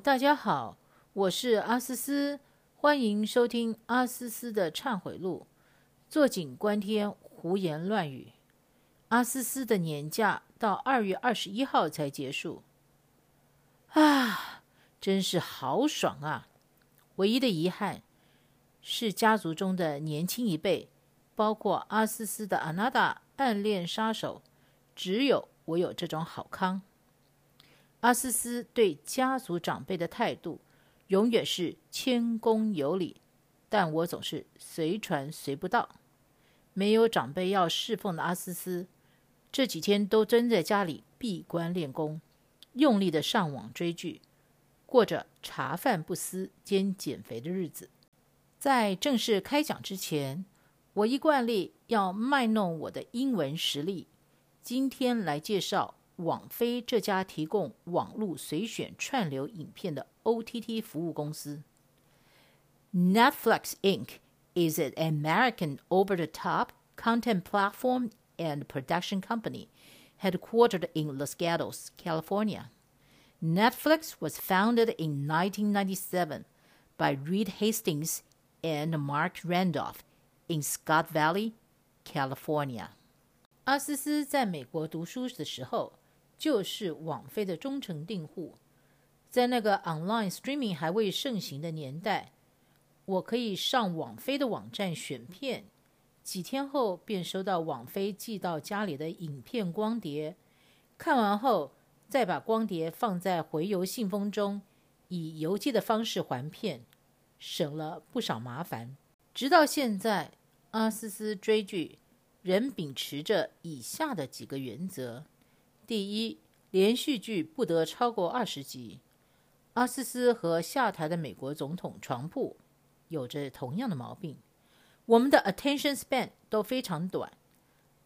大家好，我是阿思思，欢迎收听阿思思的忏悔录。坐井观天，胡言乱语。阿思思的年假到二月二十一号才结束，啊，真是好爽啊！唯一的遗憾是家族中的年轻一辈，包括阿思思的阿娜达暗恋杀手，只有我有这种好康。阿思思对家族长辈的态度永远是谦恭有礼，但我总是随传随不到。没有长辈要侍奉的阿思思，这几天都蹲在家里闭关练功，用力的上网追剧，过着茶饭不思兼减肥的日子。在正式开讲之前，我一惯例要卖弄我的英文实力。今天来介绍网飞这家提供网络随选串流影片的 OTT 服务公司，Netflix Inc. is an American over the top content platform and production company headquartered in Los Gatos, California. Netflix was founded in 1997 by Reed Hastings and Mark Randolph in Scott Valley, California. 阿思思在美国读书的时候， 就是网飞的忠诚订户。在那个 online streaming 还未盛行的年代，我可以上网飞的网站选片，几天后便收到网飞寄到家里的影片光碟。看完后，再把光碟放在回邮信封中，以邮寄的方式还片，省了不少麻烦。直到现在，阿思思追剧仍秉持着以下的几个原则：第一，连续剧不得超过二十集。阿思思和下台的美国总统床铺。有着同样的毛病，我们的 attention span 都非常短。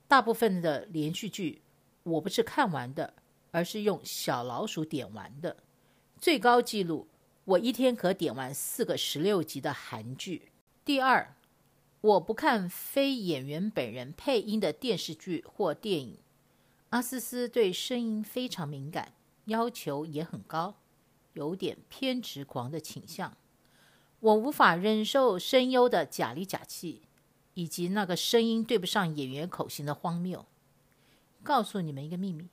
大部分的连续剧，我不是看完的，而是用小老鼠点完的。最高纪录，我一天可点完四个十六集的韩剧。第二，我不看非演员本人配音的电视剧或电影。阿思思对声音非常敏感，要求也很高，有点偏执狂的倾向。我无法忍受声优的假里假气，以及那个声音对不上演员口型的荒谬。告诉你们一个秘密：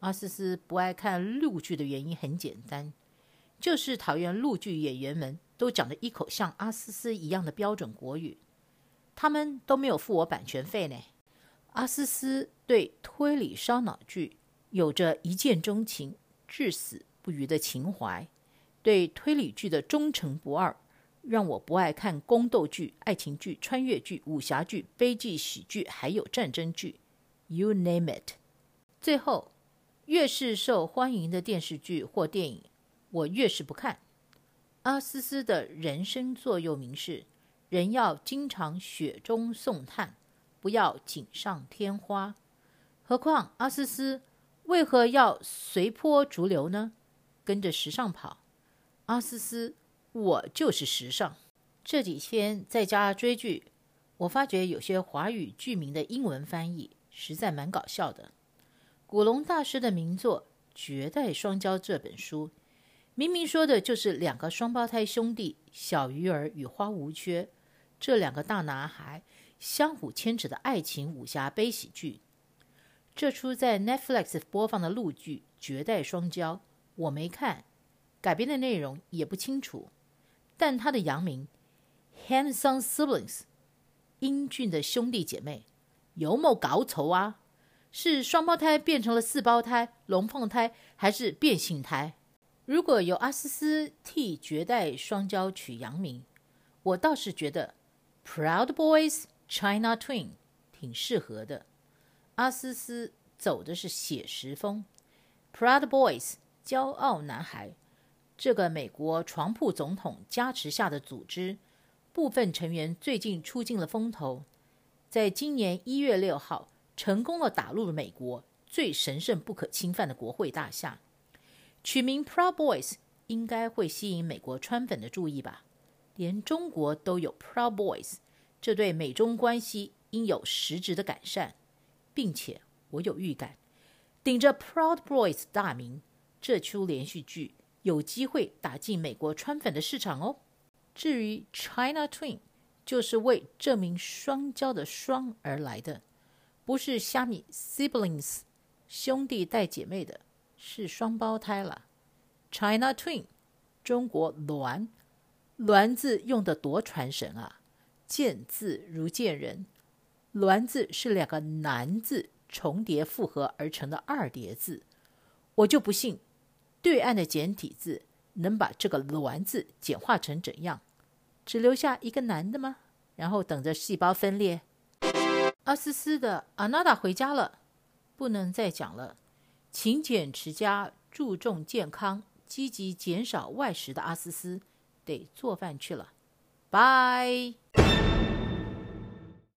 阿思思不爱看陆剧的原因很简单，就是讨厌陆剧演员们都讲的一口像阿思思一样的标准国语。他们都没有付我版权费呢。阿思思对推理烧脑剧有着一见钟情、至死不渝的情怀，对推理剧的忠诚不二。让我不爱看宫斗剧、爱情剧、穿越剧、武侠剧、悲剧喜剧，还有战争剧，You name it。最后，越是受欢迎的电视剧或电影，我越是不看。阿思思的人生座右铭是：人要经常雪中送炭，不要锦上添花。何况阿思思为何要随波逐流呢？跟着时尚跑？阿思思。我就是时尚。这几天在家追剧，我发觉有些华语剧名的英文翻译实在蛮搞笑的。古龙大师的名作《绝代双骄》这本书，明明说的就是两个双胞胎兄弟小鱼儿与花无缺这两个大男孩相互牵扯的爱情武侠悲喜剧。这出在 Netflix 播放的陆剧《绝代双骄》，我没看，改编的内容也不清楚。但他的洋名，handsome siblings，英俊的兄弟姐妹，有冇搞错啊？是双胞胎变成了四胞胎、龙凤胎，还是变性胎？如果由阿思思替绝代双骄取洋名，我倒是觉得 Proud Boys China Twin 挺适合的。阿思思走的是写实风，Proud Boys 骄傲男孩。这个美国床铺总统加持下的组织，部分成员最近出尽了风头，在今年一月六号成功了打入了美国最神圣不可侵犯的国会大厦。取名 Proud Boys 应该会吸引美国川粉的注意吧？连中国都有 Proud Boys，这对美中关系应有实质的改善，并且我有预感，顶着 Proud Boys 大名，这出连续剧。有机会打进美国川粉的市场哦。至于 China Twin，就是为证明双骄的“双”而来的，不是虾米 siblings 兄弟带姐妹的，是双胞胎了。China Twin，中国鸾，鸾字用的多传神啊！见字如见人，鸾字是两个男字重叠复合而成的二叠字，我就不信对岸的简体字能把这个鸾字简化成怎样，只留下一个男的吗？然后等着细胞分裂。阿思思的阿娜达回家了，不能再讲了。勤俭持家，注重健康，积极减少外食的阿思思，得做饭去了。拜。